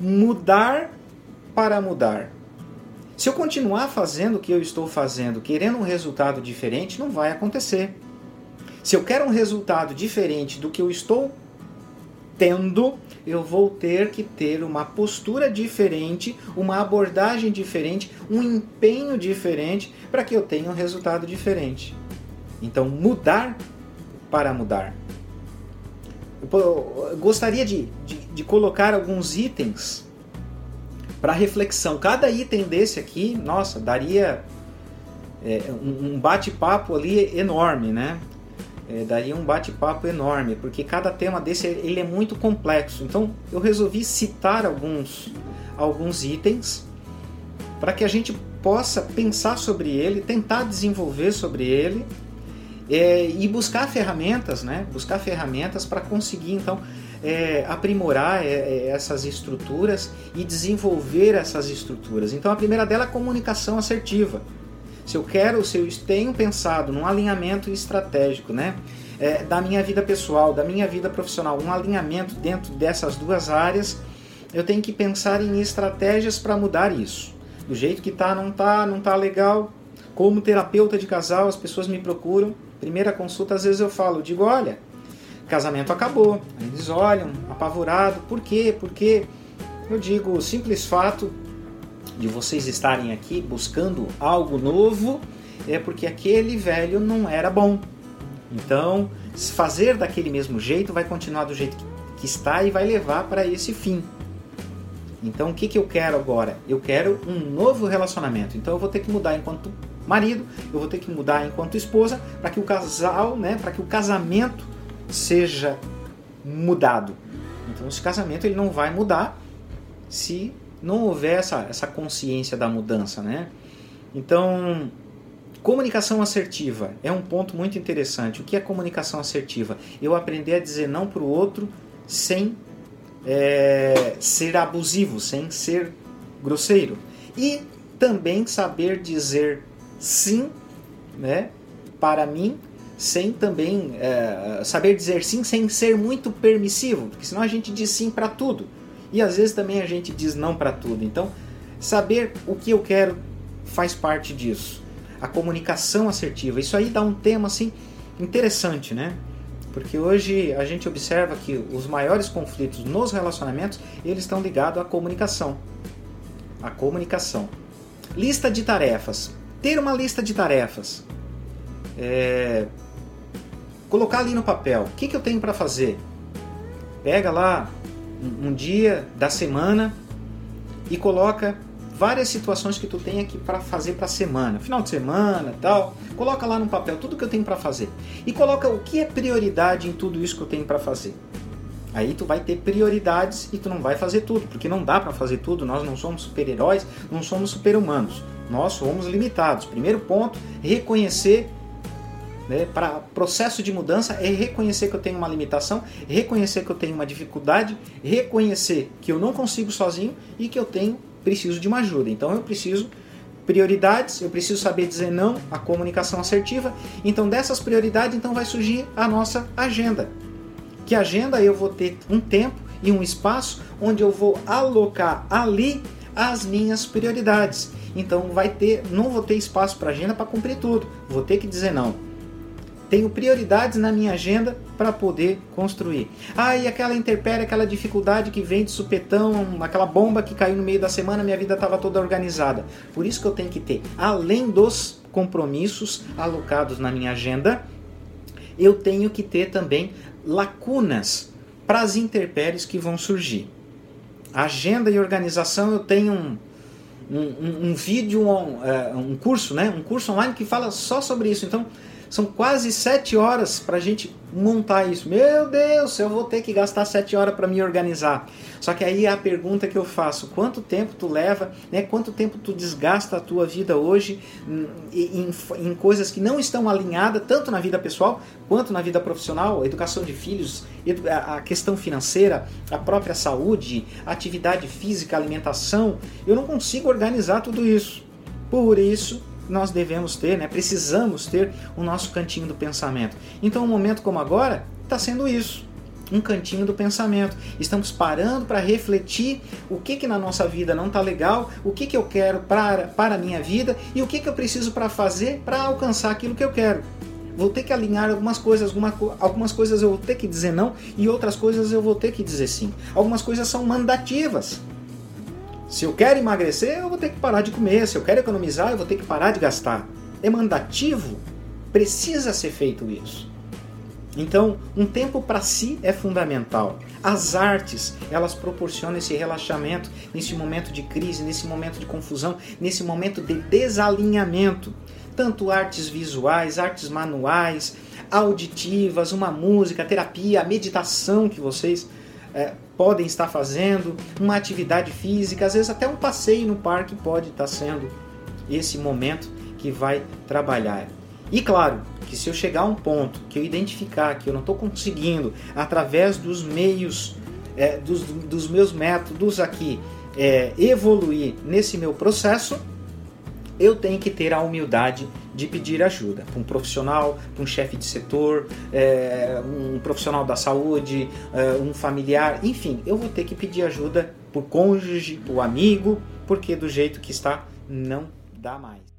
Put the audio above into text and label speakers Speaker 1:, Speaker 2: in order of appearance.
Speaker 1: mudar para mudar. Se eu continuar fazendo o que eu estou fazendo, querendo um resultado diferente, não vai acontecer. Se eu quero um resultado diferente do que eu estou tendo, eu vou ter que ter uma postura diferente, uma abordagem diferente, um empenho diferente para que eu tenha um resultado diferente. Então, mudar para mudar. Eu gostaria de, de, de colocar alguns itens para reflexão. Cada item desse aqui, nossa, daria é, um bate-papo ali enorme, né? É, daria um bate-papo enorme, porque cada tema desse ele é muito complexo. Então eu resolvi citar alguns, alguns itens para que a gente possa pensar sobre ele, tentar desenvolver sobre ele é, e buscar ferramentas, né? Buscar ferramentas para conseguir então é, aprimorar é, é, essas estruturas e desenvolver essas estruturas. Então a primeira dela é a comunicação assertiva se eu quero, se eu tenho pensado num alinhamento estratégico, né? É, da minha vida pessoal, da minha vida profissional, um alinhamento dentro dessas duas áreas, eu tenho que pensar em estratégias para mudar isso. Do jeito que tá, não tá, não tá legal. Como terapeuta de casal, as pessoas me procuram. Primeira consulta, às vezes eu falo, digo, olha, casamento acabou. Eles olham, apavorado, por quê? Porque eu digo, o simples fato de vocês estarem aqui buscando algo novo é porque aquele velho não era bom. Então, fazer daquele mesmo jeito vai continuar do jeito que está e vai levar para esse fim. Então, o que, que eu quero agora? Eu quero um novo relacionamento. Então, eu vou ter que mudar enquanto marido, eu vou ter que mudar enquanto esposa, para que o casal, né, para que o casamento seja mudado. Então, esse casamento ele não vai mudar se não houver essa, essa consciência da mudança, né? Então, comunicação assertiva é um ponto muito interessante. O que é comunicação assertiva? Eu aprender a dizer não para o outro sem é, ser abusivo, sem ser grosseiro. E também saber dizer sim né, para mim, sem também é, saber dizer sim sem ser muito permissivo, porque senão a gente diz sim para tudo. E às vezes também a gente diz não para tudo. Então, saber o que eu quero faz parte disso. A comunicação assertiva. Isso aí dá um tema assim interessante, né? Porque hoje a gente observa que os maiores conflitos nos relacionamentos, eles estão ligados à comunicação. A comunicação. Lista de tarefas. Ter uma lista de tarefas. É... Colocar ali no papel. O que, que eu tenho para fazer? Pega lá um, dia da semana e coloca várias situações que tu tem aqui para fazer para semana, final de semana, tal. Coloca lá no papel tudo que eu tenho para fazer e coloca o que é prioridade em tudo isso que eu tenho para fazer. Aí tu vai ter prioridades e tu não vai fazer tudo, porque não dá para fazer tudo. Nós não somos super-heróis, não somos super-humanos. Nós somos limitados. Primeiro ponto, reconhecer né, para processo de mudança é reconhecer que eu tenho uma limitação, reconhecer que eu tenho uma dificuldade, reconhecer que eu não consigo sozinho e que eu tenho preciso de uma ajuda. Então eu preciso prioridades, eu preciso saber dizer não, a comunicação assertiva. Então dessas prioridades então vai surgir a nossa agenda. Que agenda eu vou ter um tempo e um espaço onde eu vou alocar ali as minhas prioridades. Então vai ter, não vou ter espaço para agenda para cumprir tudo. Vou ter que dizer não tenho prioridades na minha agenda para poder construir. Ah, e aquela interpérie, aquela dificuldade que vem de supetão, aquela bomba que caiu no meio da semana, minha vida estava toda organizada. Por isso que eu tenho que ter, além dos compromissos alocados na minha agenda, eu tenho que ter também lacunas para as interpéries que vão surgir. Agenda e organização, eu tenho um, um, um, um vídeo, um, é, um curso, né? um curso online que fala só sobre isso. Então, são quase sete horas para a gente montar isso. Meu Deus, eu vou ter que gastar sete horas para me organizar. Só que aí é a pergunta que eu faço: quanto tempo tu leva, né? Quanto tempo tu desgasta a tua vida hoje em, em, em coisas que não estão alinhadas tanto na vida pessoal quanto na vida profissional, educação de filhos, a questão financeira, a própria saúde, atividade física, alimentação. Eu não consigo organizar tudo isso. Por isso nós devemos ter, né? precisamos ter o nosso cantinho do pensamento. Então, um momento como agora está sendo isso. um cantinho do pensamento. Estamos parando para refletir o que que na nossa vida não está legal, o que que eu quero para, para a minha vida e o que que eu preciso para fazer para alcançar aquilo que eu quero. Vou ter que alinhar algumas coisas, alguma, algumas coisas eu vou ter que dizer não e outras coisas eu vou ter que dizer sim. Algumas coisas são mandativas. Se eu quero emagrecer, eu vou ter que parar de comer. Se eu quero economizar, eu vou ter que parar de gastar. É mandativo. Precisa ser feito isso. Então, um tempo para si é fundamental. As artes, elas proporcionam esse relaxamento nesse momento de crise, nesse momento de confusão, nesse momento de desalinhamento. Tanto artes visuais, artes manuais, auditivas, uma música, terapia, meditação que vocês é, podem estar fazendo, uma atividade física, às vezes até um passeio no parque pode estar sendo esse momento que vai trabalhar. E claro, que se eu chegar a um ponto que eu identificar que eu não estou conseguindo, através dos meios, é, dos, dos, meus métodos aqui, é, evoluir nesse meu processo, eu tenho que ter a humildade de pedir ajuda para um profissional, para um chefe de setor, é, um profissional da saúde, é, um familiar, enfim, eu vou ter que pedir ajuda por cônjuge, por amigo, porque do jeito que está não dá mais.